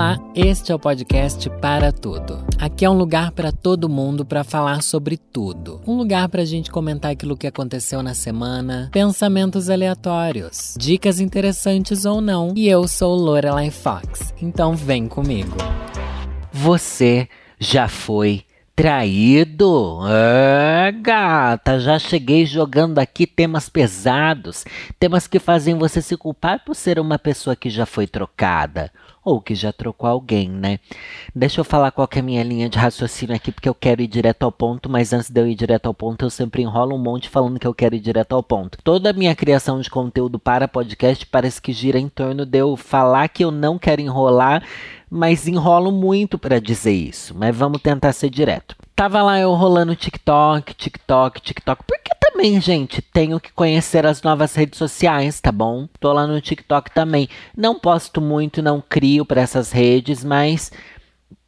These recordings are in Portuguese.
Olá, este é o podcast Para Tudo. Aqui é um lugar para todo mundo para falar sobre tudo. Um lugar para a gente comentar aquilo que aconteceu na semana, pensamentos aleatórios, dicas interessantes ou não. E eu sou Lorelai Fox, então vem comigo. Você já foi traído? É, gata, já cheguei jogando aqui temas pesados, temas que fazem você se culpar por ser uma pessoa que já foi trocada ou que já trocou alguém, né? Deixa eu falar qual é a minha linha de raciocínio aqui, porque eu quero ir direto ao ponto, mas antes de eu ir direto ao ponto, eu sempre enrolo um monte falando que eu quero ir direto ao ponto. Toda a minha criação de conteúdo para podcast parece que gira em torno de eu falar que eu não quero enrolar mas enrolo muito para dizer isso. Mas vamos tentar ser direto. Tava lá eu rolando TikTok, TikTok, TikTok. Porque também, gente, tenho que conhecer as novas redes sociais, tá bom? Tô lá no TikTok também. Não posto muito, não crio para essas redes, mas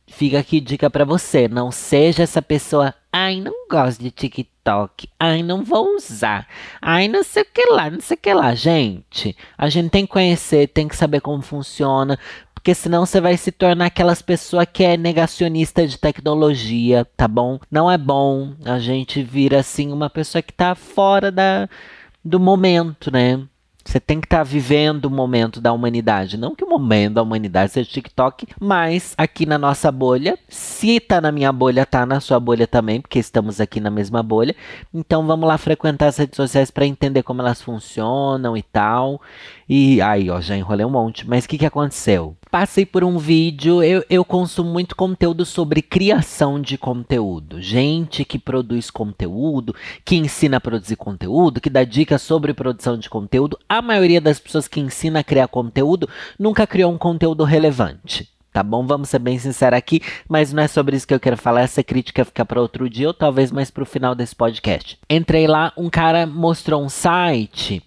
fica aqui dica para você. Não seja essa pessoa. Ai, não gosto de TikTok. Ai, não vou usar. Ai, não sei o que lá, não sei o que lá. Gente, a gente tem que conhecer, tem que saber como funciona. Porque senão você vai se tornar aquelas pessoas que é negacionista de tecnologia, tá bom? Não é bom. A gente vira assim uma pessoa que tá fora da, do momento, né? Você tem que estar tá vivendo o momento da humanidade. Não que o momento da humanidade seja TikTok, mas aqui na nossa bolha, se tá na minha bolha, tá na sua bolha também, porque estamos aqui na mesma bolha. Então vamos lá frequentar as redes sociais para entender como elas funcionam e tal. E aí, ó, já enrolei um monte. Mas o que, que aconteceu? Passei por um vídeo, eu, eu consumo muito conteúdo sobre criação de conteúdo. Gente que produz conteúdo, que ensina a produzir conteúdo, que dá dicas sobre produção de conteúdo. A maioria das pessoas que ensina a criar conteúdo nunca criou um conteúdo relevante tá bom? Vamos ser bem sinceros aqui, mas não é sobre isso que eu quero falar. Essa crítica fica para outro dia ou talvez mais para o final desse podcast. Entrei lá, um cara mostrou um site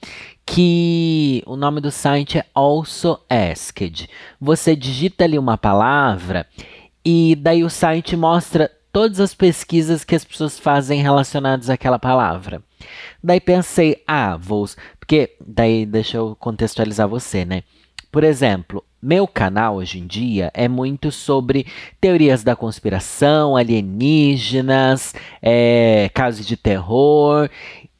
que o nome do site é Also Asked. Você digita ali uma palavra e daí o site mostra todas as pesquisas que as pessoas fazem relacionadas àquela palavra. Daí pensei, ah, vou. Porque daí deixa eu contextualizar você, né? Por exemplo, meu canal hoje em dia é muito sobre teorias da conspiração, alienígenas, é, casos de terror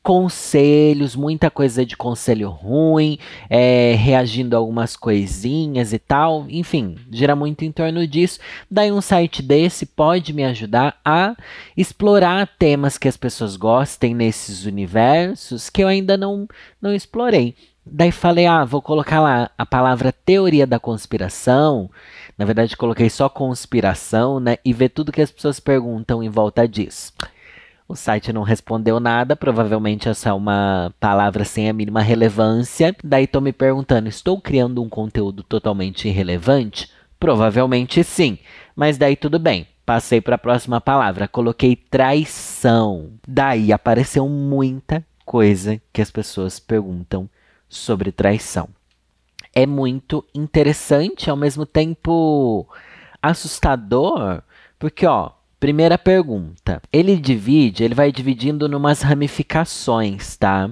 conselhos, muita coisa de conselho ruim, é, reagindo a algumas coisinhas e tal. Enfim, gira muito em torno disso. Daí um site desse pode me ajudar a explorar temas que as pessoas gostem nesses universos que eu ainda não, não explorei. Daí falei, ah, vou colocar lá a palavra teoria da conspiração. Na verdade, coloquei só conspiração, né? E ver tudo que as pessoas perguntam em volta disso. O site não respondeu nada, provavelmente essa é uma palavra sem a mínima relevância. Daí estou me perguntando, estou criando um conteúdo totalmente irrelevante? Provavelmente sim, mas daí tudo bem. Passei para a próxima palavra, coloquei traição. Daí apareceu muita coisa que as pessoas perguntam sobre traição. É muito interessante, ao mesmo tempo assustador, porque ó, Primeira pergunta. Ele divide, ele vai dividindo numas ramificações, tá?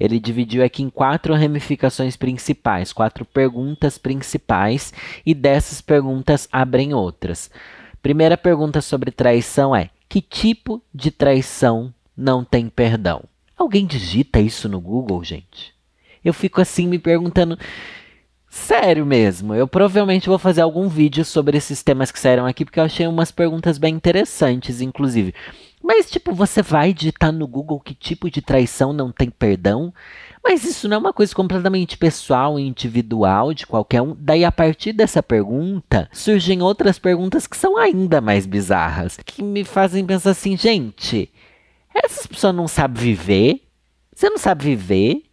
Ele dividiu aqui em quatro ramificações principais, quatro perguntas principais, e dessas perguntas abrem outras. Primeira pergunta sobre traição é: que tipo de traição não tem perdão? Alguém digita isso no Google, gente? Eu fico assim me perguntando Sério mesmo, eu provavelmente vou fazer algum vídeo sobre esses temas que saíram aqui, porque eu achei umas perguntas bem interessantes, inclusive. Mas, tipo, você vai digitar no Google que tipo de traição não tem perdão? Mas isso não é uma coisa completamente pessoal e individual de qualquer um. Daí, a partir dessa pergunta, surgem outras perguntas que são ainda mais bizarras, que me fazem pensar assim, gente, essas pessoas não sabem viver? Você não sabe viver?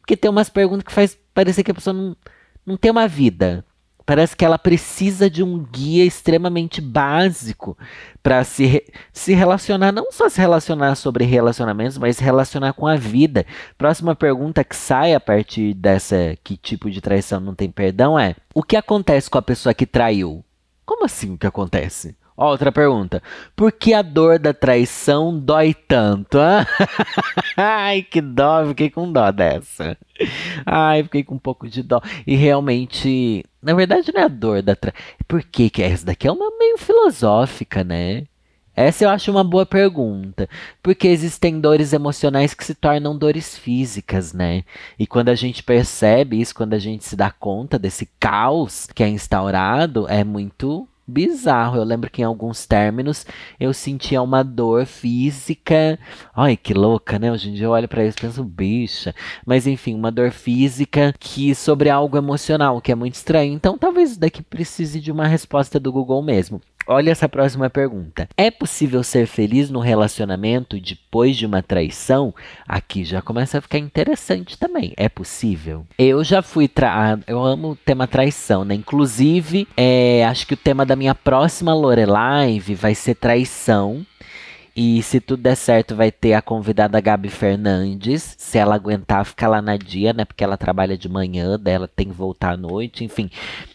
Porque tem umas perguntas que faz parecer que a pessoa não não tem uma vida. Parece que ela precisa de um guia extremamente básico para se, re se relacionar, não só se relacionar sobre relacionamentos, mas se relacionar com a vida. Próxima pergunta que sai a partir dessa que tipo de traição não tem perdão é: o que acontece com a pessoa que traiu? Como assim o que acontece? Outra pergunta. Por que a dor da traição dói tanto? Ai, que dó, fiquei com dó dessa. Ai, fiquei com um pouco de dó. E realmente, na verdade, não é a dor da traição. Por que que é essa daqui? É uma meio filosófica, né? Essa eu acho uma boa pergunta, porque existem dores emocionais que se tornam dores físicas, né? E quando a gente percebe isso, quando a gente se dá conta desse caos que é instaurado, é muito bizarro. Eu lembro que em alguns términos eu sentia uma dor física. Ai, que louca, né? Hoje em dia eu olho para isso e penso, bicha. Mas enfim, uma dor física que sobre algo emocional, que é muito estranho. Então talvez daqui precise de uma resposta do Google mesmo. Olha essa próxima pergunta. É possível ser feliz no relacionamento depois de uma traição? Aqui já começa a ficar interessante também. É possível? Eu já fui tra... Ah, eu amo o tema traição, né? Inclusive, é, acho que o tema da minha próxima Lorelive vai ser traição. E se tudo der certo, vai ter a convidada Gabi Fernandes. Se ela aguentar ficar lá na dia, né? Porque ela trabalha de manhã, dela tem que voltar à noite, enfim.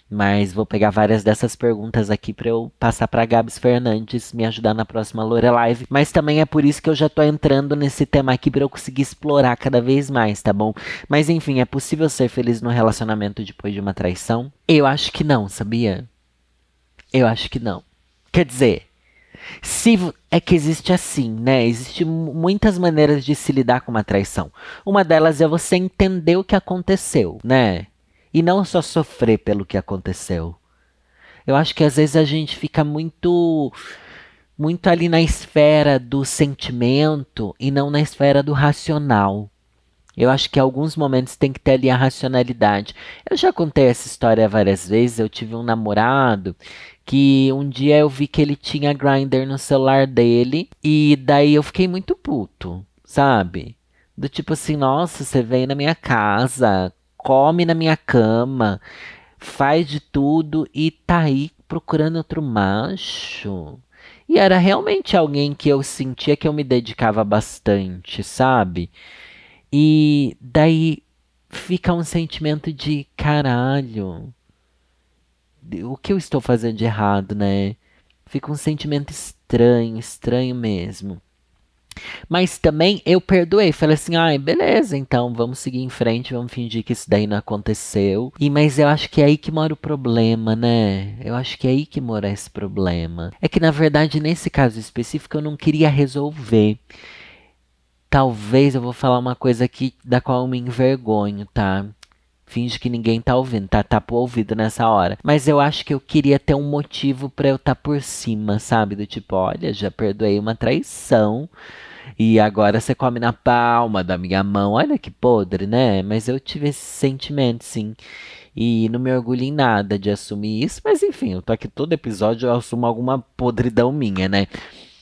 Mas vou pegar várias dessas perguntas aqui para eu passar para Gabs Fernandes me ajudar na próxima Live. Mas também é por isso que eu já tô entrando nesse tema aqui para eu conseguir explorar cada vez mais, tá bom? Mas enfim, é possível ser feliz no relacionamento depois de uma traição? Eu acho que não, sabia? Eu acho que não. Quer dizer, se é que existe assim, né? Existem muitas maneiras de se lidar com uma traição. Uma delas é você entender o que aconteceu, né? E não só sofrer pelo que aconteceu. Eu acho que às vezes a gente fica muito muito ali na esfera do sentimento e não na esfera do racional. Eu acho que em alguns momentos tem que ter ali a racionalidade. Eu já contei essa história várias vezes. Eu tive um namorado que um dia eu vi que ele tinha grinder no celular dele e daí eu fiquei muito puto, sabe? Do tipo assim, nossa, você veio na minha casa, come na minha cama, faz de tudo e tá aí procurando outro macho. E era realmente alguém que eu sentia que eu me dedicava bastante, sabe? E daí fica um sentimento de caralho. O que eu estou fazendo de errado, né? Fica um sentimento estranho, estranho mesmo. Mas também eu perdoei, falei assim: ai, beleza, então vamos seguir em frente, vamos fingir que isso daí não aconteceu. E mas eu acho que é aí que mora o problema, né? Eu acho que é aí que mora esse problema. É que na verdade, nesse caso específico, eu não queria resolver. Talvez eu vou falar uma coisa aqui da qual eu me envergonho, tá? Finge que ninguém tá ouvindo, tá? Tapa o ouvido nessa hora. Mas eu acho que eu queria ter um motivo para eu estar tá por cima, sabe? Do tipo, olha, já perdoei uma traição. E agora você come na palma da minha mão. Olha que podre, né? Mas eu tive esse sentimento, sim. E não me orgulho em nada de assumir isso. Mas enfim, eu tô aqui todo episódio, eu assumo alguma podridão minha, né?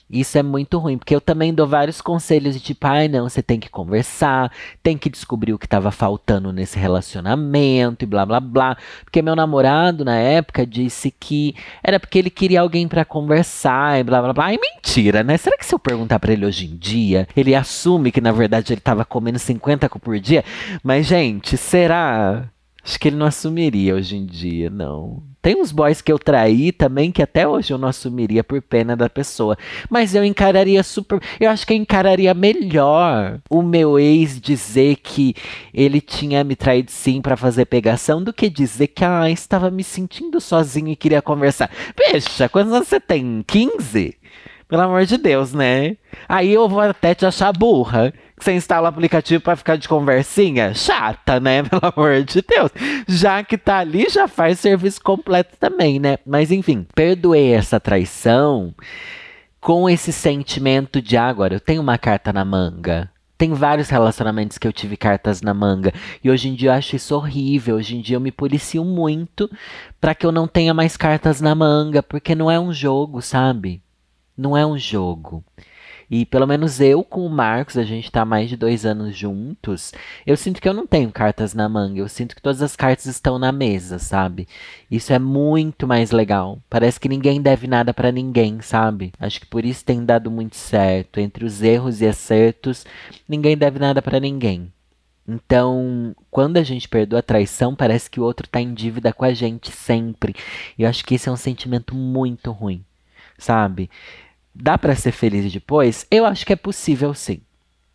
Isso é muito ruim, porque eu também dou vários conselhos de tipo, ai, não, você tem que conversar, tem que descobrir o que estava faltando nesse relacionamento e blá blá blá. Porque meu namorado na época disse que era porque ele queria alguém para conversar e blá blá blá. Ai, mentira, né? Será que se eu perguntar para ele hoje em dia, ele assume que na verdade ele estava comendo 50 por dia? Mas, gente, será? Acho que ele não assumiria hoje em dia, não. Tem uns boys que eu traí também que até hoje eu não assumiria por pena da pessoa. Mas eu encararia super. Eu acho que eu encararia melhor o meu ex dizer que ele tinha me traído sim para fazer pegação do que dizer que ah, estava me sentindo sozinho e queria conversar. Veja, quantos anos você tem? 15? Pelo amor de Deus, né? Aí eu vou até te achar burra. Você instala o aplicativo para ficar de conversinha? Chata, né? Pelo amor de Deus. Já que tá ali, já faz serviço completo também, né? Mas enfim, perdoei essa traição com esse sentimento de ah, agora eu tenho uma carta na manga. Tem vários relacionamentos que eu tive cartas na manga. E hoje em dia eu acho isso horrível. Hoje em dia eu me policio muito para que eu não tenha mais cartas na manga. Porque não é um jogo, sabe? Não é um jogo. E pelo menos eu com o Marcos, a gente tá mais de dois anos juntos. Eu sinto que eu não tenho cartas na manga. Eu sinto que todas as cartas estão na mesa, sabe? Isso é muito mais legal. Parece que ninguém deve nada para ninguém, sabe? Acho que por isso tem dado muito certo. Entre os erros e acertos, ninguém deve nada para ninguém. Então, quando a gente perdoa a traição, parece que o outro tá em dívida com a gente sempre. E eu acho que esse é um sentimento muito ruim sabe? Dá para ser feliz depois? Eu acho que é possível sim.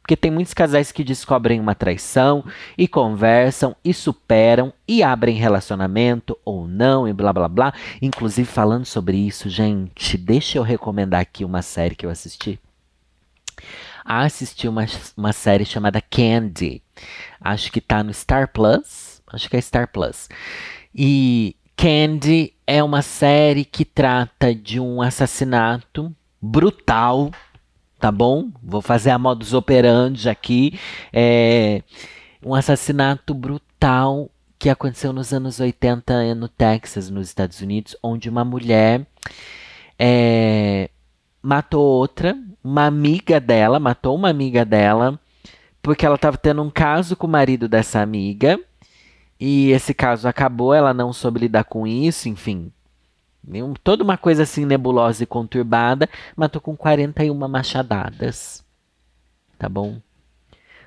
Porque tem muitos casais que descobrem uma traição e conversam e superam e abrem relacionamento ou não e blá blá blá. Inclusive, falando sobre isso, gente, deixa eu recomendar aqui uma série que eu assisti. Assisti uma, uma série chamada Candy. Acho que tá no Star Plus. Acho que é Star Plus. E Candy é uma série que trata de um assassinato brutal tá bom? Vou fazer a modus operandi aqui. É um assassinato brutal que aconteceu nos anos 80 no Texas, nos Estados Unidos, onde uma mulher é, matou outra, uma amiga dela, matou uma amiga dela, porque ela estava tendo um caso com o marido dessa amiga. E esse caso acabou, ela não soube lidar com isso, enfim, Toda uma coisa assim nebulosa e conturbada, matou com 41 machadadas. Tá bom?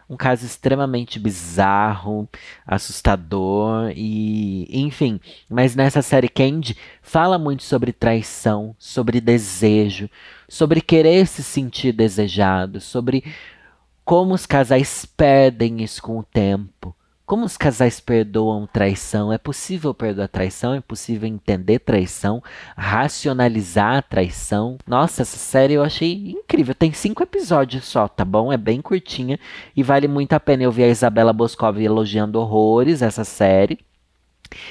Um caso extremamente bizarro, assustador e, enfim. Mas nessa série Candy fala muito sobre traição, sobre desejo, sobre querer se sentir desejado, sobre como os casais perdem isso com o tempo, como os casais perdoam traição? É possível perdoar traição? É possível entender traição? Racionalizar a traição? Nossa, essa série eu achei incrível. Tem cinco episódios só, tá bom? É bem curtinha e vale muito a pena. Eu vi a Isabela Boscov elogiando horrores essa série.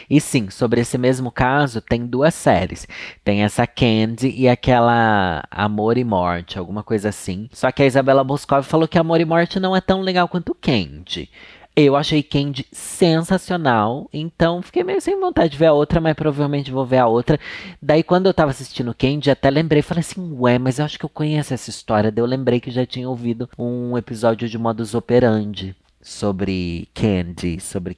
E sim, sobre esse mesmo caso, tem duas séries. Tem essa Candy e aquela Amor e Morte, alguma coisa assim. Só que a Isabela Boscov falou que Amor e Morte não é tão legal quanto Candy. Eu achei Candy sensacional, então fiquei meio sem vontade de ver a outra, mas provavelmente vou ver a outra. Daí, quando eu tava assistindo Candy, até lembrei, falei assim, ué, mas eu acho que eu conheço essa história. Daí eu lembrei que já tinha ouvido um episódio de Modus Operandi sobre Candy, sobre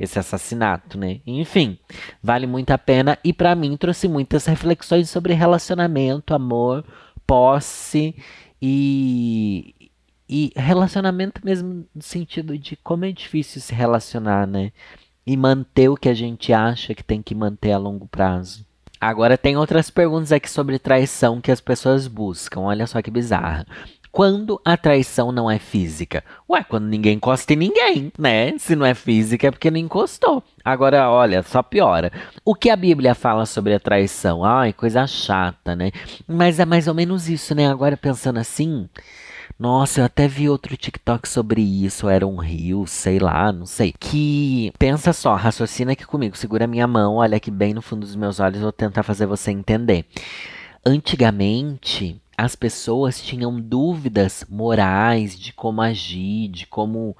esse assassinato, né? Enfim, vale muito a pena e para mim trouxe muitas reflexões sobre relacionamento, amor, posse e, e relacionamento mesmo no sentido de como é difícil se relacionar, né? E manter o que a gente acha que tem que manter a longo prazo. Agora tem outras perguntas aqui sobre traição que as pessoas buscam. Olha só que bizarra. Quando a traição não é física? Ué, quando ninguém encosta em ninguém, né? Se não é física é porque não encostou. Agora, olha, só piora. O que a Bíblia fala sobre a traição? Ai, coisa chata, né? Mas é mais ou menos isso, né? Agora pensando assim, nossa, eu até vi outro TikTok sobre isso, era um rio, sei lá, não sei. Que pensa só, raciocina aqui comigo, segura minha mão, olha aqui bem no fundo dos meus olhos, vou tentar fazer você entender. Antigamente, as pessoas tinham dúvidas morais de como agir, de como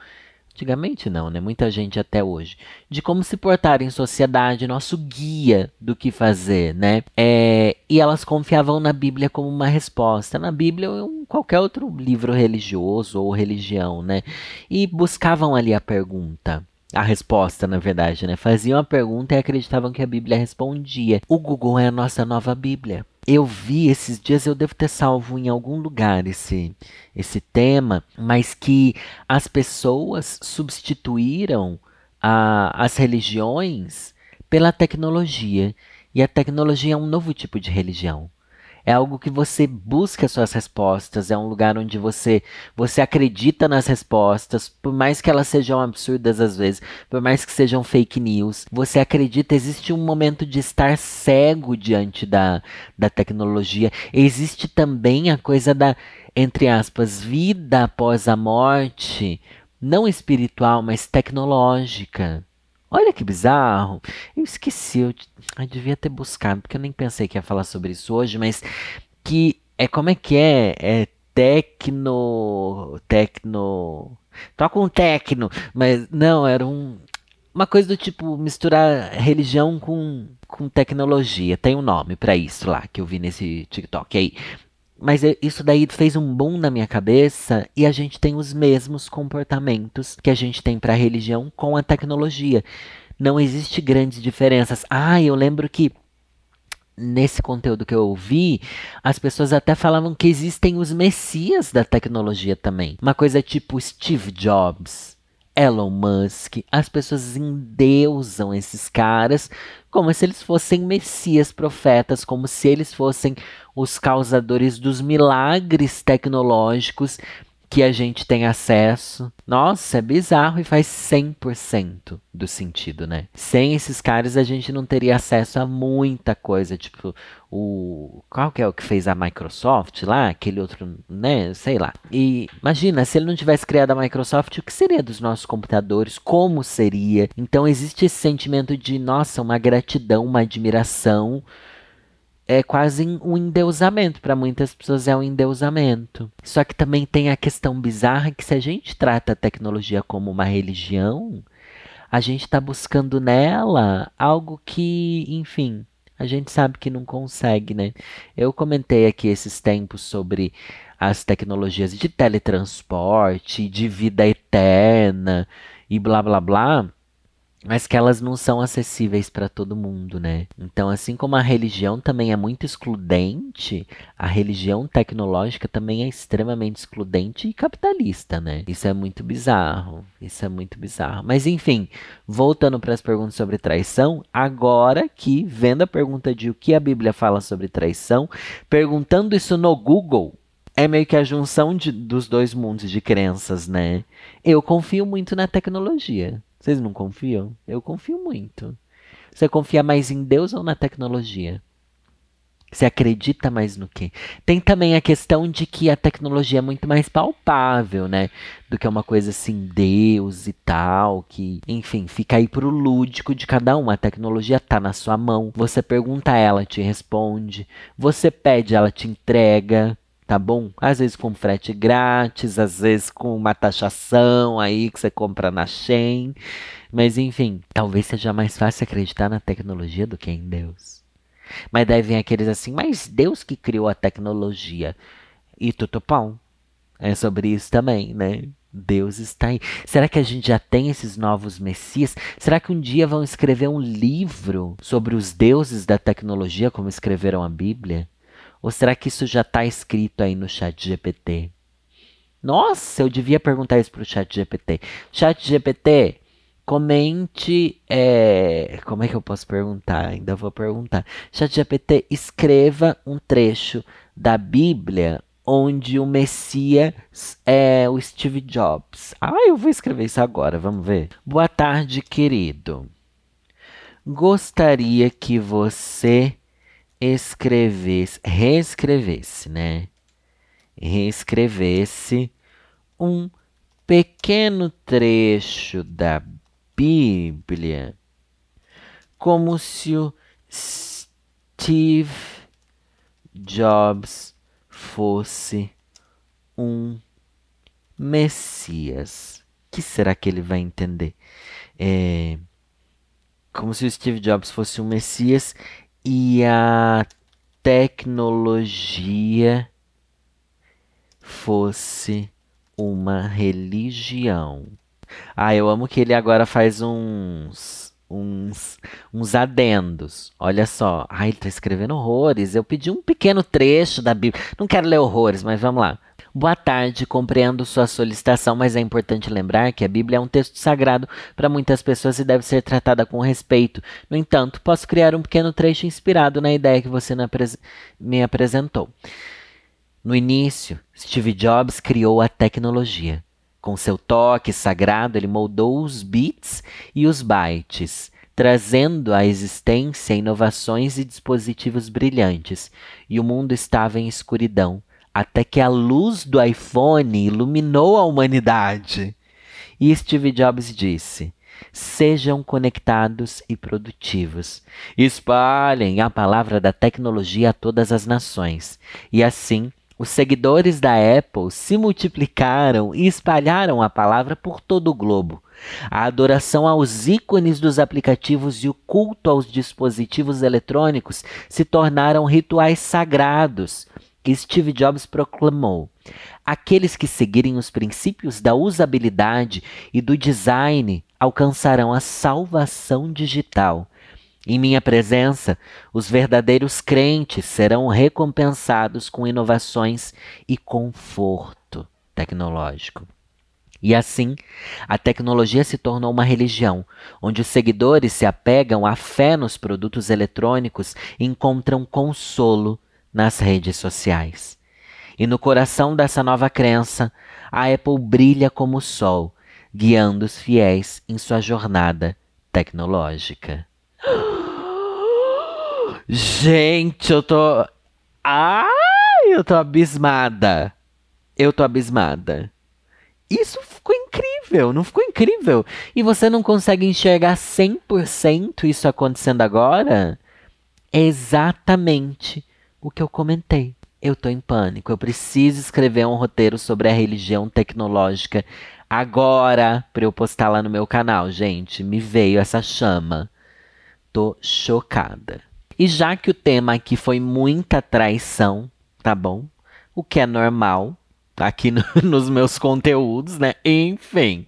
Antigamente não, né? Muita gente até hoje. De como se portar em sociedade, nosso guia do que fazer, né? É, e elas confiavam na Bíblia como uma resposta. Na Bíblia ou em qualquer outro livro religioso ou religião, né? E buscavam ali a pergunta. A resposta, na verdade, né? Faziam a pergunta e acreditavam que a Bíblia respondia. O Google é a nossa nova Bíblia eu vi esses dias, eu devo ter salvo em algum lugar esse, esse tema, mas que as pessoas substituíram a, as religiões pela tecnologia. E a tecnologia é um novo tipo de religião. É algo que você busca suas respostas, é um lugar onde você você acredita nas respostas, por mais que elas sejam absurdas às vezes, por mais que sejam fake news, você acredita, existe um momento de estar cego diante da, da tecnologia. Existe também a coisa da entre aspas, vida após a morte, não espiritual, mas tecnológica. Olha que bizarro. Eu esqueci, eu, eu devia ter buscado, porque eu nem pensei que ia falar sobre isso hoje, mas que é como é que é? É tecno. Tecno. Toca um tecno, mas não, era um. Uma coisa do tipo misturar religião com, com tecnologia. Tem um nome para isso lá que eu vi nesse TikTok aí. Mas isso daí fez um boom na minha cabeça e a gente tem os mesmos comportamentos que a gente tem para a religião com a tecnologia. Não existe grandes diferenças. Ah, eu lembro que nesse conteúdo que eu ouvi, as pessoas até falavam que existem os messias da tecnologia também. Uma coisa tipo Steve Jobs, Elon Musk. As pessoas endeusam esses caras como se eles fossem messias profetas, como se eles fossem os causadores dos milagres tecnológicos que a gente tem acesso. Nossa, é bizarro e faz 100% do sentido, né? Sem esses caras a gente não teria acesso a muita coisa, tipo o qual que é o que fez a Microsoft lá, aquele outro, né, sei lá. E imagina, se ele não tivesse criado a Microsoft, o que seria dos nossos computadores? Como seria? Então existe esse sentimento de, nossa, uma gratidão, uma admiração é quase um endeusamento. Para muitas pessoas é um endeusamento. Só que também tem a questão bizarra que se a gente trata a tecnologia como uma religião, a gente está buscando nela algo que, enfim, a gente sabe que não consegue, né? Eu comentei aqui esses tempos sobre as tecnologias de teletransporte, de vida eterna e blá blá blá mas que elas não são acessíveis para todo mundo, né? Então, assim como a religião também é muito excludente, a religião tecnológica também é extremamente excludente e capitalista, né? Isso é muito bizarro. Isso é muito bizarro. Mas enfim, voltando para as perguntas sobre traição, agora que vendo a pergunta de o que a Bíblia fala sobre traição, perguntando isso no Google, é meio que a junção de, dos dois mundos de crenças, né? Eu confio muito na tecnologia. Vocês não confiam? Eu confio muito. Você confia mais em Deus ou na tecnologia? Você acredita mais no quê? Tem também a questão de que a tecnologia é muito mais palpável, né? Do que uma coisa assim, Deus e tal, que, enfim, fica aí pro lúdico de cada um. A tecnologia tá na sua mão. Você pergunta, ela te responde. Você pede, ela te entrega tá bom? Às vezes com frete grátis, às vezes com uma taxação aí que você compra na Shein. Mas enfim, talvez seja mais fácil acreditar na tecnologia do que em Deus. Mas daí vem aqueles assim, mas Deus que criou a tecnologia. E tutupão. É sobre isso também, né? Deus está aí. Será que a gente já tem esses novos messias? Será que um dia vão escrever um livro sobre os deuses da tecnologia, como escreveram a Bíblia? Ou será que isso já está escrito aí no chat GPT? Nossa, eu devia perguntar isso para o chat GPT. Chat GPT, comente. É... Como é que eu posso perguntar? Ainda vou perguntar. Chat GPT, escreva um trecho da Bíblia onde o Messias é o Steve Jobs. Ah, eu vou escrever isso agora, vamos ver. Boa tarde, querido. Gostaria que você escrevesse, reescrevesse, né? Reescrevesse um pequeno trecho da Bíblia, como se o Steve Jobs fosse um Messias. que será que ele vai entender? É, como se o Steve Jobs fosse um Messias e a tecnologia fosse uma religião. Ah, eu amo que ele agora faz uns uns uns adendos. Olha só. Ah, ele tá escrevendo horrores. Eu pedi um pequeno trecho da Bíblia. Não quero ler horrores, mas vamos lá. Boa tarde, compreendo sua solicitação, mas é importante lembrar que a Bíblia é um texto sagrado para muitas pessoas e deve ser tratada com respeito. No entanto, posso criar um pequeno trecho inspirado na ideia que você me apresentou. No início, Steve Jobs criou a tecnologia. Com seu toque sagrado, ele moldou os bits e os bytes, trazendo à existência inovações e dispositivos brilhantes, e o mundo estava em escuridão até que a luz do iPhone iluminou a humanidade. E Steve Jobs disse: Sejam conectados e produtivos. Espalhem a palavra da tecnologia a todas as nações. E assim, os seguidores da Apple se multiplicaram e espalharam a palavra por todo o globo. A adoração aos ícones dos aplicativos e o culto aos dispositivos eletrônicos se tornaram rituais sagrados Steve Jobs proclamou: Aqueles que seguirem os princípios da usabilidade e do design alcançarão a salvação digital. Em minha presença, os verdadeiros crentes serão recompensados com inovações e conforto tecnológico. E assim, a tecnologia se tornou uma religião, onde os seguidores se apegam à fé nos produtos eletrônicos e encontram consolo nas redes sociais. E no coração dessa nova crença, a Apple brilha como o sol, guiando os fiéis em sua jornada tecnológica. Gente, eu tô. Ai, eu tô abismada. Eu tô abismada. Isso ficou incrível, não ficou incrível? E você não consegue enxergar 100% isso acontecendo agora? Exatamente o que eu comentei. Eu tô em pânico. Eu preciso escrever um roteiro sobre a religião tecnológica agora para eu postar lá no meu canal, gente. Me veio essa chama. Tô chocada. E já que o tema aqui foi muita traição, tá bom? O que é normal, aqui no, nos meus conteúdos, né? Enfim,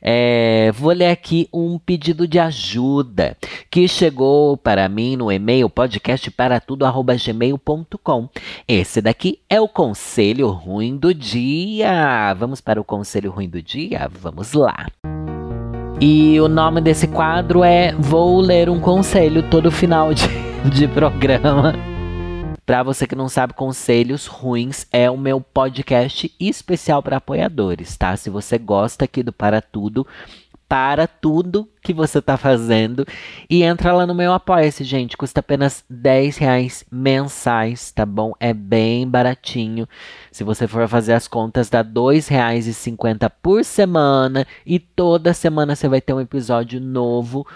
é, vou ler aqui um pedido de ajuda que chegou para mim no e-mail podcastparatudo@gmail.com. Esse daqui é o conselho ruim do dia. Vamos para o conselho ruim do dia? Vamos lá. E o nome desse quadro é Vou ler um conselho todo final de, de programa. Para você que não sabe, Conselhos Ruins é o meu podcast especial para apoiadores, tá? Se você gosta aqui do Para Tudo, para tudo que você está fazendo e entra lá no meu Apoia-se, gente. Custa apenas 10 reais mensais, tá bom? É bem baratinho. Se você for fazer as contas, dá R$ 2,50 por semana e toda semana você vai ter um episódio novo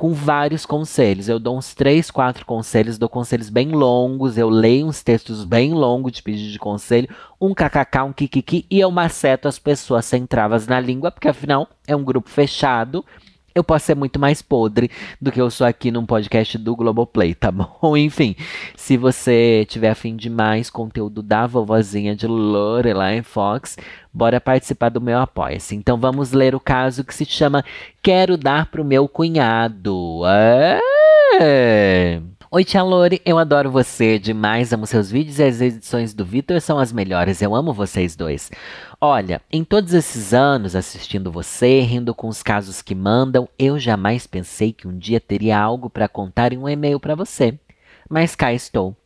com vários conselhos. Eu dou uns três, quatro conselhos, dou conselhos bem longos, eu leio uns textos bem longos de pedido de conselho, um kkk, um kikiki, e eu maceto as pessoas sem travas na língua, porque afinal é um grupo fechado eu posso ser muito mais podre do que eu sou aqui num podcast do Globoplay, tá bom? Enfim, se você tiver afim de mais conteúdo da vovozinha de Lorelai Fox, bora participar do meu Apoia-se. Então vamos ler o caso que se chama Quero Dar Pro Meu Cunhado. É... Oi, Tia Lore, eu adoro você demais, amo seus vídeos e as edições do Vitor são as melhores, eu amo vocês dois. Olha, em todos esses anos assistindo você, rindo com os casos que mandam, eu jamais pensei que um dia teria algo para contar em um e-mail para você. Mas cá estou.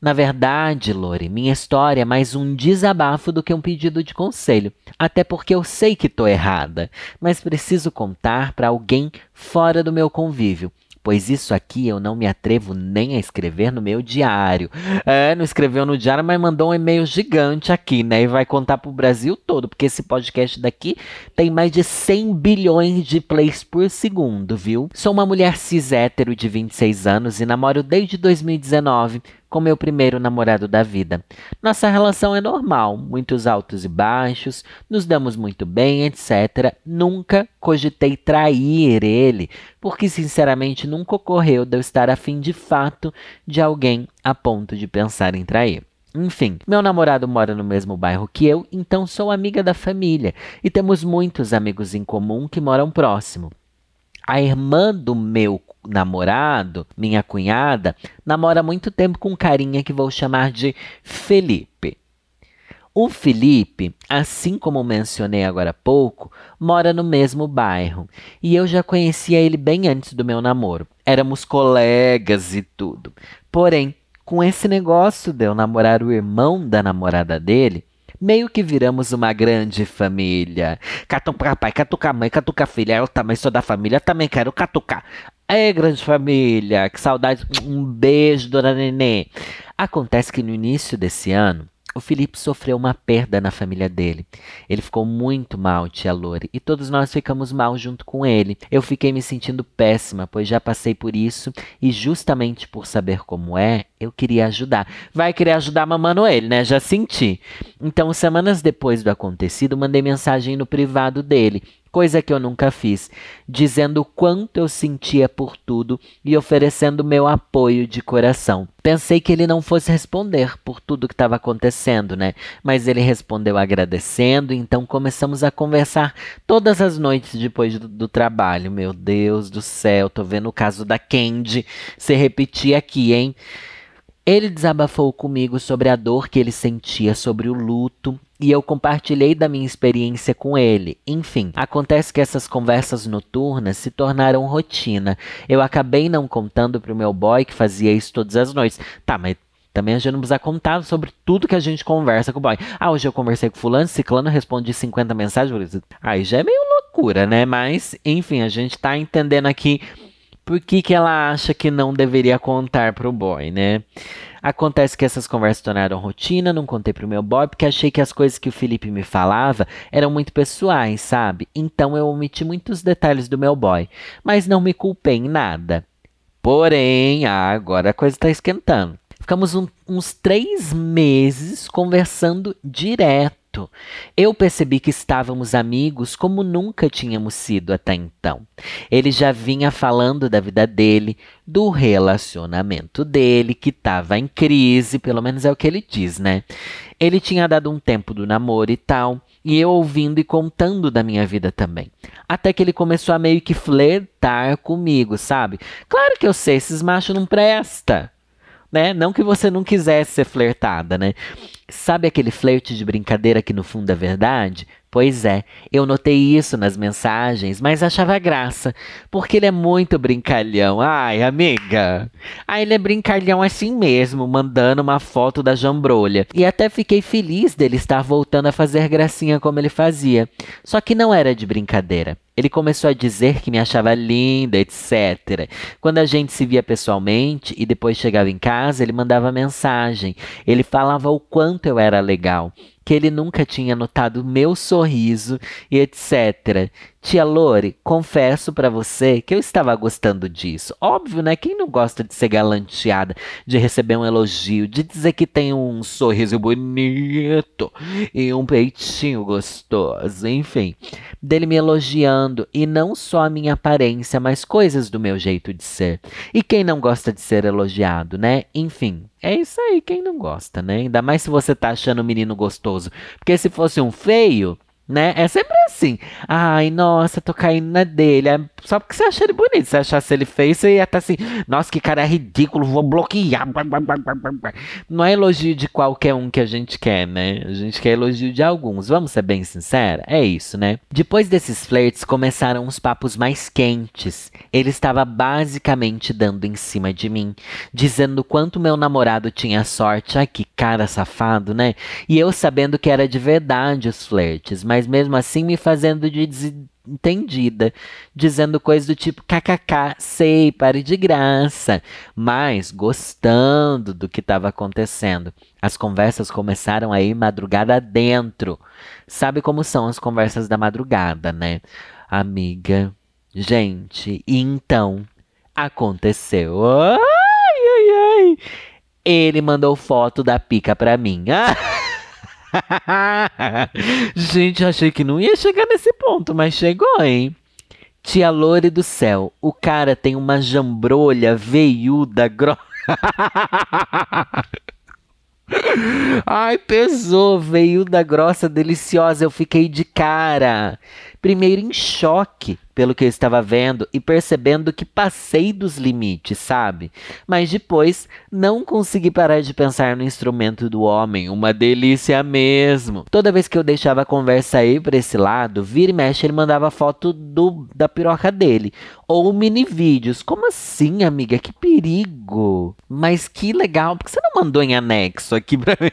Na verdade, Lore, minha história é mais um desabafo do que um pedido de conselho. Até porque eu sei que estou errada, mas preciso contar para alguém fora do meu convívio pois isso aqui eu não me atrevo nem a escrever no meu diário. É, não escreveu no diário, mas mandou um e-mail gigante aqui, né? E vai contar pro Brasil todo, porque esse podcast daqui tem mais de 100 bilhões de plays por segundo, viu? Sou uma mulher cis hétero de 26 anos e namoro desde 2019 com meu primeiro namorado da vida. Nossa relação é normal, muitos altos e baixos, nos damos muito bem, etc. Nunca cogitei trair ele, porque sinceramente nunca ocorreu de eu estar afim de fato de alguém a ponto de pensar em trair. Enfim, meu namorado mora no mesmo bairro que eu, então sou amiga da família e temos muitos amigos em comum que moram próximo. A irmã do meu namorado, minha cunhada, namora muito tempo com um carinha que vou chamar de Felipe. O Felipe, assim como mencionei agora há pouco, mora no mesmo bairro e eu já conhecia ele bem antes do meu namoro. Éramos colegas e tudo. Porém, com esse negócio de eu namorar o irmão da namorada dele, meio que viramos uma grande família. Catucar pai, catucar mãe, catucar filha. Eu também sou da família, também quero catucar. É, grande família, que saudade. Um beijo, dona Nenê. Acontece que no início desse ano, o Felipe sofreu uma perda na família dele. Ele ficou muito mal, tia Lore, e todos nós ficamos mal junto com ele. Eu fiquei me sentindo péssima, pois já passei por isso e justamente por saber como é, eu queria ajudar. Vai querer ajudar mamando ele, né? Já senti. Então, semanas depois do acontecido, mandei mensagem no privado dele coisa que eu nunca fiz, dizendo quanto eu sentia por tudo e oferecendo meu apoio de coração. Pensei que ele não fosse responder por tudo que estava acontecendo, né? Mas ele respondeu agradecendo, então começamos a conversar todas as noites depois do, do trabalho. Meu Deus do céu, tô vendo o caso da Candy se repetir aqui, hein? Ele desabafou comigo sobre a dor que ele sentia, sobre o luto e eu compartilhei da minha experiência com ele. Enfim, acontece que essas conversas noturnas se tornaram rotina. Eu acabei não contando pro meu boy que fazia isso todas as noites. Tá, mas também a gente não precisa contar sobre tudo que a gente conversa com o boy. Ah, hoje eu conversei com fulano, ciclano, respondi 50 mensagens. Aí já é meio loucura, né? Mas, enfim, a gente tá entendendo aqui por que, que ela acha que não deveria contar pro boy, né? Acontece que essas conversas tornaram rotina, não contei pro meu boy, porque achei que as coisas que o Felipe me falava eram muito pessoais, sabe? Então eu omiti muitos detalhes do meu boy, mas não me culpei em nada. Porém, agora a coisa tá esquentando. Ficamos um, uns três meses conversando direto. Eu percebi que estávamos amigos como nunca tínhamos sido até então. Ele já vinha falando da vida dele, do relacionamento dele, que estava em crise, pelo menos é o que ele diz, né? Ele tinha dado um tempo do namoro e tal, e eu ouvindo e contando da minha vida também. Até que ele começou a meio que flertar comigo, sabe? Claro que eu sei, esses machos não presta né? Não que você não quisesse ser flertada, né? Sabe aquele flerte de brincadeira que no fundo é verdade? Pois é, eu notei isso nas mensagens, mas achava graça, porque ele é muito brincalhão. Ai, amiga. Ah, ele é brincalhão assim mesmo, mandando uma foto da jambrolha. E até fiquei feliz dele estar voltando a fazer gracinha como ele fazia. Só que não era de brincadeira. Ele começou a dizer que me achava linda, etc. Quando a gente se via pessoalmente e depois chegava em casa, ele mandava mensagem. Ele falava o quanto eu era legal que ele nunca tinha notado meu sorriso e etc. Tia Lore, confesso para você que eu estava gostando disso. Óbvio, né? Quem não gosta de ser galanteada, de receber um elogio, de dizer que tem um sorriso bonito e um peitinho gostoso, enfim. Dele me elogiando e não só a minha aparência, mas coisas do meu jeito de ser. E quem não gosta de ser elogiado, né? Enfim, é isso aí, quem não gosta, né? Ainda mais se você tá achando o menino gostoso. Porque se fosse um feio, né? É sempre assim. Ai, nossa, tô caindo na dele. É só porque você acha ele bonito. Se achasse ele feio, você ia estar tá assim, nossa, que cara ridículo, vou bloquear. Não é elogio de qualquer um que a gente quer, né? A gente quer elogio de alguns. Vamos ser bem sincera? É isso, né? Depois desses flertes, começaram os papos mais quentes. Ele estava basicamente dando em cima de mim, dizendo quanto meu namorado tinha sorte. Ai, que cara safado, né? E eu sabendo que era de verdade os flertes, mas mesmo assim me fazendo de entendida, dizendo coisas do tipo kkk, sei, pare de graça, mas gostando do que estava acontecendo. As conversas começaram a ir madrugada dentro. Sabe como são as conversas da madrugada, né? Amiga, gente, e então aconteceu. Ai, ai, ai. Ele mandou foto da pica pra mim. Ah! Gente, achei que não ia chegar nesse ponto, mas chegou, hein? Tia Lore do céu, o cara tem uma jambrolha veiuda grossa. Ai, pesou, veiuda grossa, deliciosa. Eu fiquei de cara. Primeiro em choque pelo que eu estava vendo e percebendo que passei dos limites, sabe? Mas depois não consegui parar de pensar no instrumento do homem, uma delícia mesmo. Toda vez que eu deixava a conversa ir para esse lado, vira e mexe ele mandava foto do, da piroca dele ou mini vídeos. Como assim, amiga? Que perigo! Mas que legal, porque você não mandou em anexo aqui pra mim?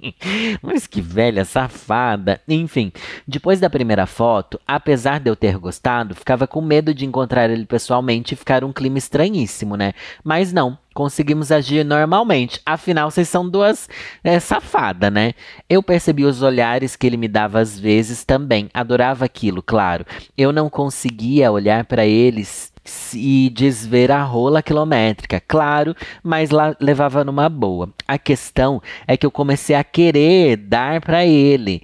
Mas que velha safada. Enfim, depois da primeira foto, apesar apesar de eu ter gostado, ficava com medo de encontrar ele pessoalmente e ficar um clima estranhíssimo, né? Mas não, conseguimos agir normalmente. Afinal, vocês são duas é, safadas, né? Eu percebi os olhares que ele me dava às vezes também. Adorava aquilo, claro. Eu não conseguia olhar para eles e desver a rola quilométrica, claro, mas lá levava numa boa. A questão é que eu comecei a querer dar para ele.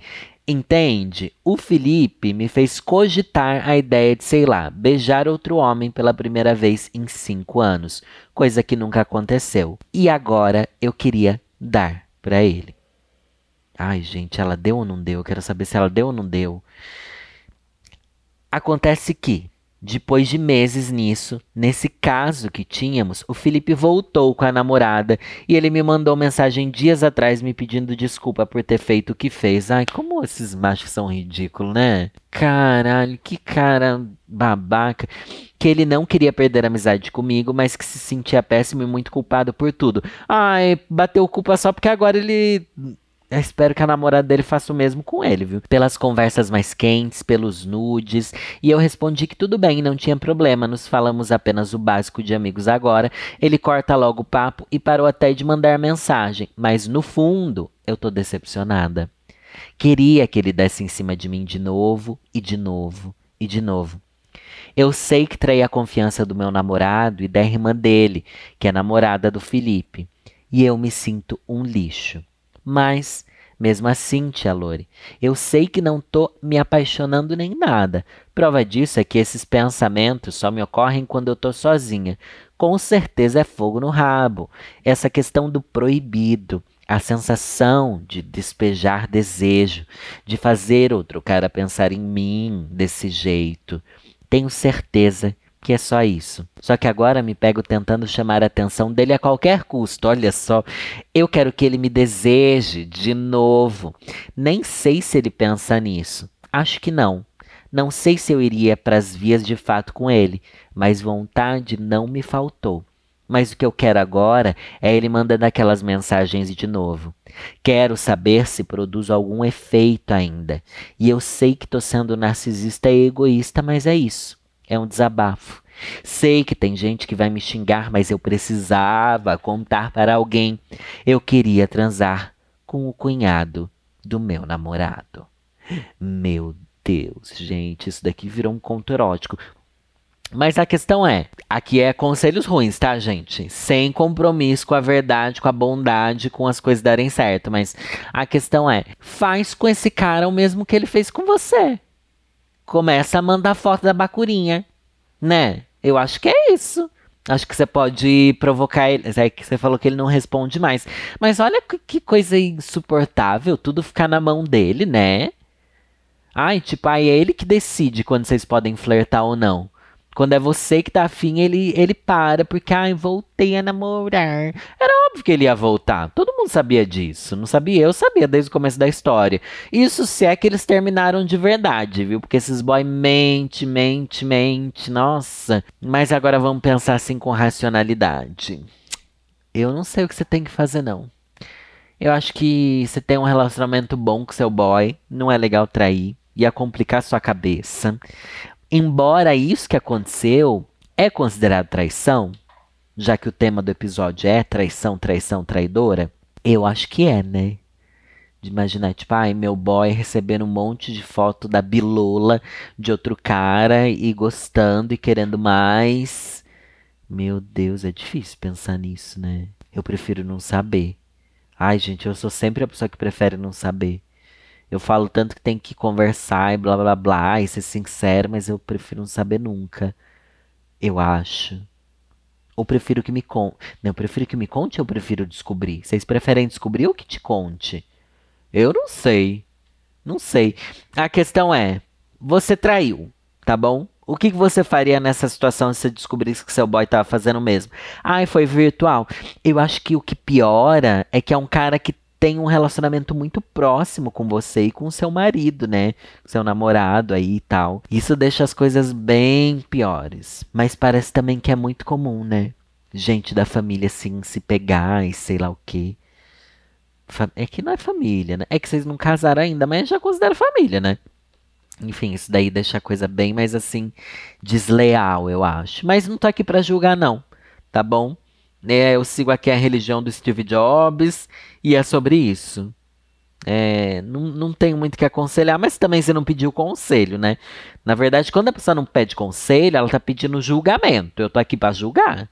Entende? O Felipe me fez cogitar a ideia de, sei lá, beijar outro homem pela primeira vez em cinco anos, coisa que nunca aconteceu. E agora eu queria dar para ele. Ai, gente, ela deu ou não deu? Eu quero saber se ela deu ou não deu. Acontece que Depois de meses nisso, nesse caso que tínhamos, o Felipe voltou com a namorada e ele me mandou mensagem dias atrás me pedindo desculpa por ter feito o que fez. Ai, como esses machos são ridículos, né? Caralho, que cara babaca. Que ele não queria perder a amizade comigo, mas que se sentia péssimo e muito culpado por tudo. Ai, bateu culpa só porque agora ele eu espero que a namorada dele faça o mesmo com ele, viu? Pelas conversas mais quentes, pelos nudes. E eu respondi que tudo bem, não tinha problema. Nos falamos apenas o básico de amigos agora. Ele corta logo o papo e parou até de mandar mensagem. Mas no fundo, eu tô decepcionada. Queria que ele desse em cima de mim de novo, e de novo, e de novo. Eu sei que traí a confiança do meu namorado e da irmã dele, que é namorada do Felipe. E eu me sinto um lixo. Mas, mesmo assim, tia Lore, eu sei que não tô me apaixonando nem nada. Prova disso é que esses pensamentos só me ocorrem quando eu tô sozinha. Com certeza é fogo no rabo. Essa questão do proibido, a sensação de despejar desejo, de fazer outro cara pensar em mim desse jeito. Tenho certeza que é só isso. Só que agora me pego tentando chamar a atenção dele a qualquer custo. Olha só, eu quero que ele me deseje de novo. Nem sei se ele pensa nisso. Acho que não. Não sei se eu iria para as vias de fato com ele, mas vontade não me faltou. Mas o que eu quero agora é ele mandando aquelas mensagens de novo. Quero saber se produz algum efeito ainda. E eu sei que estou sendo narcisista e egoísta, mas é isso. É um desabafo. Sei que tem gente que vai me xingar, mas eu precisava contar para alguém. Eu queria transar com o cunhado do meu namorado. Meu Deus, gente, isso daqui virou um conto erótico. Mas a questão é, aqui é conselhos ruins, tá, gente? Sem compromisso com a verdade, com a bondade, com as coisas darem certo. Mas a questão é, faz com esse cara o mesmo que ele fez com você começa a mandar foto da bacurinha, né? Eu acho que é isso. Acho que você pode provocar ele. É que você falou que ele não responde mais. Mas olha que, que coisa insuportável. Tudo ficar na mão dele, né? Ai, tipo, aí é ele que decide quando vocês podem flertar ou não. Quando é você que tá afim, ele, ele para, porque, ai, voltei a namorar. Era óbvio que ele ia voltar. Todo mundo sabia disso. Não sabia? Eu sabia desde o começo da história. Isso se é que eles terminaram de verdade, viu? Porque esses boy mente, mente, mente. Nossa. Mas agora vamos pensar assim com racionalidade. Eu não sei o que você tem que fazer, não. Eu acho que você tem um relacionamento bom com seu boy. Não é legal trair. Ia complicar sua cabeça embora isso que aconteceu é considerado traição, já que o tema do episódio é traição, traição, traidora, eu acho que é, né? De imaginar, tipo, ai, meu boy recebendo um monte de foto da bilola de outro cara e gostando e querendo mais. Meu Deus, é difícil pensar nisso, né? Eu prefiro não saber. Ai, gente, eu sou sempre a pessoa que prefere não saber. Eu falo tanto que tem que conversar e blá blá blá e ser sincero, mas eu prefiro não saber nunca. Eu acho. Ou prefiro que me conte. Não, eu prefiro que me conte ou prefiro descobrir? Vocês preferem descobrir ou que te conte? Eu não sei. Não sei. A questão é: você traiu, tá bom? O que, que você faria nessa situação se você descobrisse que seu boy estava fazendo mesmo? Ai, foi virtual. Eu acho que o que piora é que é um cara que tem um relacionamento muito próximo com você e com seu marido, né? Seu namorado aí e tal. Isso deixa as coisas bem piores. Mas parece também que é muito comum, né? Gente da família assim se pegar e sei lá o quê. É que não é família, né? É que vocês não casaram ainda, mas já considera família, né? Enfim, isso daí deixa a coisa bem mais assim desleal, eu acho. Mas não tô aqui para julgar não, tá bom? É, eu sigo aqui a religião do Steve Jobs e é sobre isso. É, não, não tenho muito que aconselhar, mas também você não pediu conselho, né? Na verdade, quando a pessoa não pede conselho, ela tá pedindo julgamento. Eu tô aqui para julgar.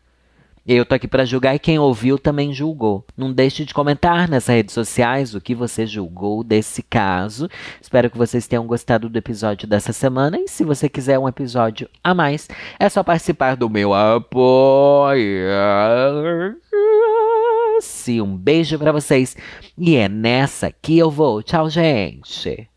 Eu tô aqui para julgar e quem ouviu também julgou. Não deixe de comentar nas redes sociais o que você julgou desse caso. Espero que vocês tenham gostado do episódio dessa semana. E se você quiser um episódio a mais, é só participar do meu apoio. Um beijo para vocês. E é nessa que eu vou. Tchau, gente.